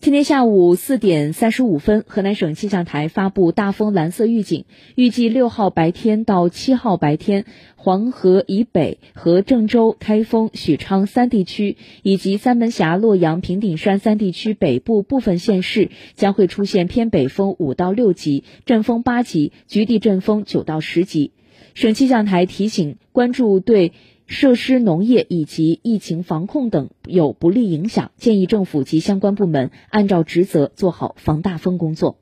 今天下午四点三十五分，河南省气象台发布大风蓝色预警，预计六号白天到七号白天，黄河以北和郑州、开封、许昌三地区以及三门峡、洛阳、平顶山三地区北部部分县市将会出现偏北风五到六级，阵风八级，局地阵风九到十级。省气象台提醒，关注对。设施、农业以及疫情防控等有不利影响，建议政府及相关部门按照职责做好防大风工作。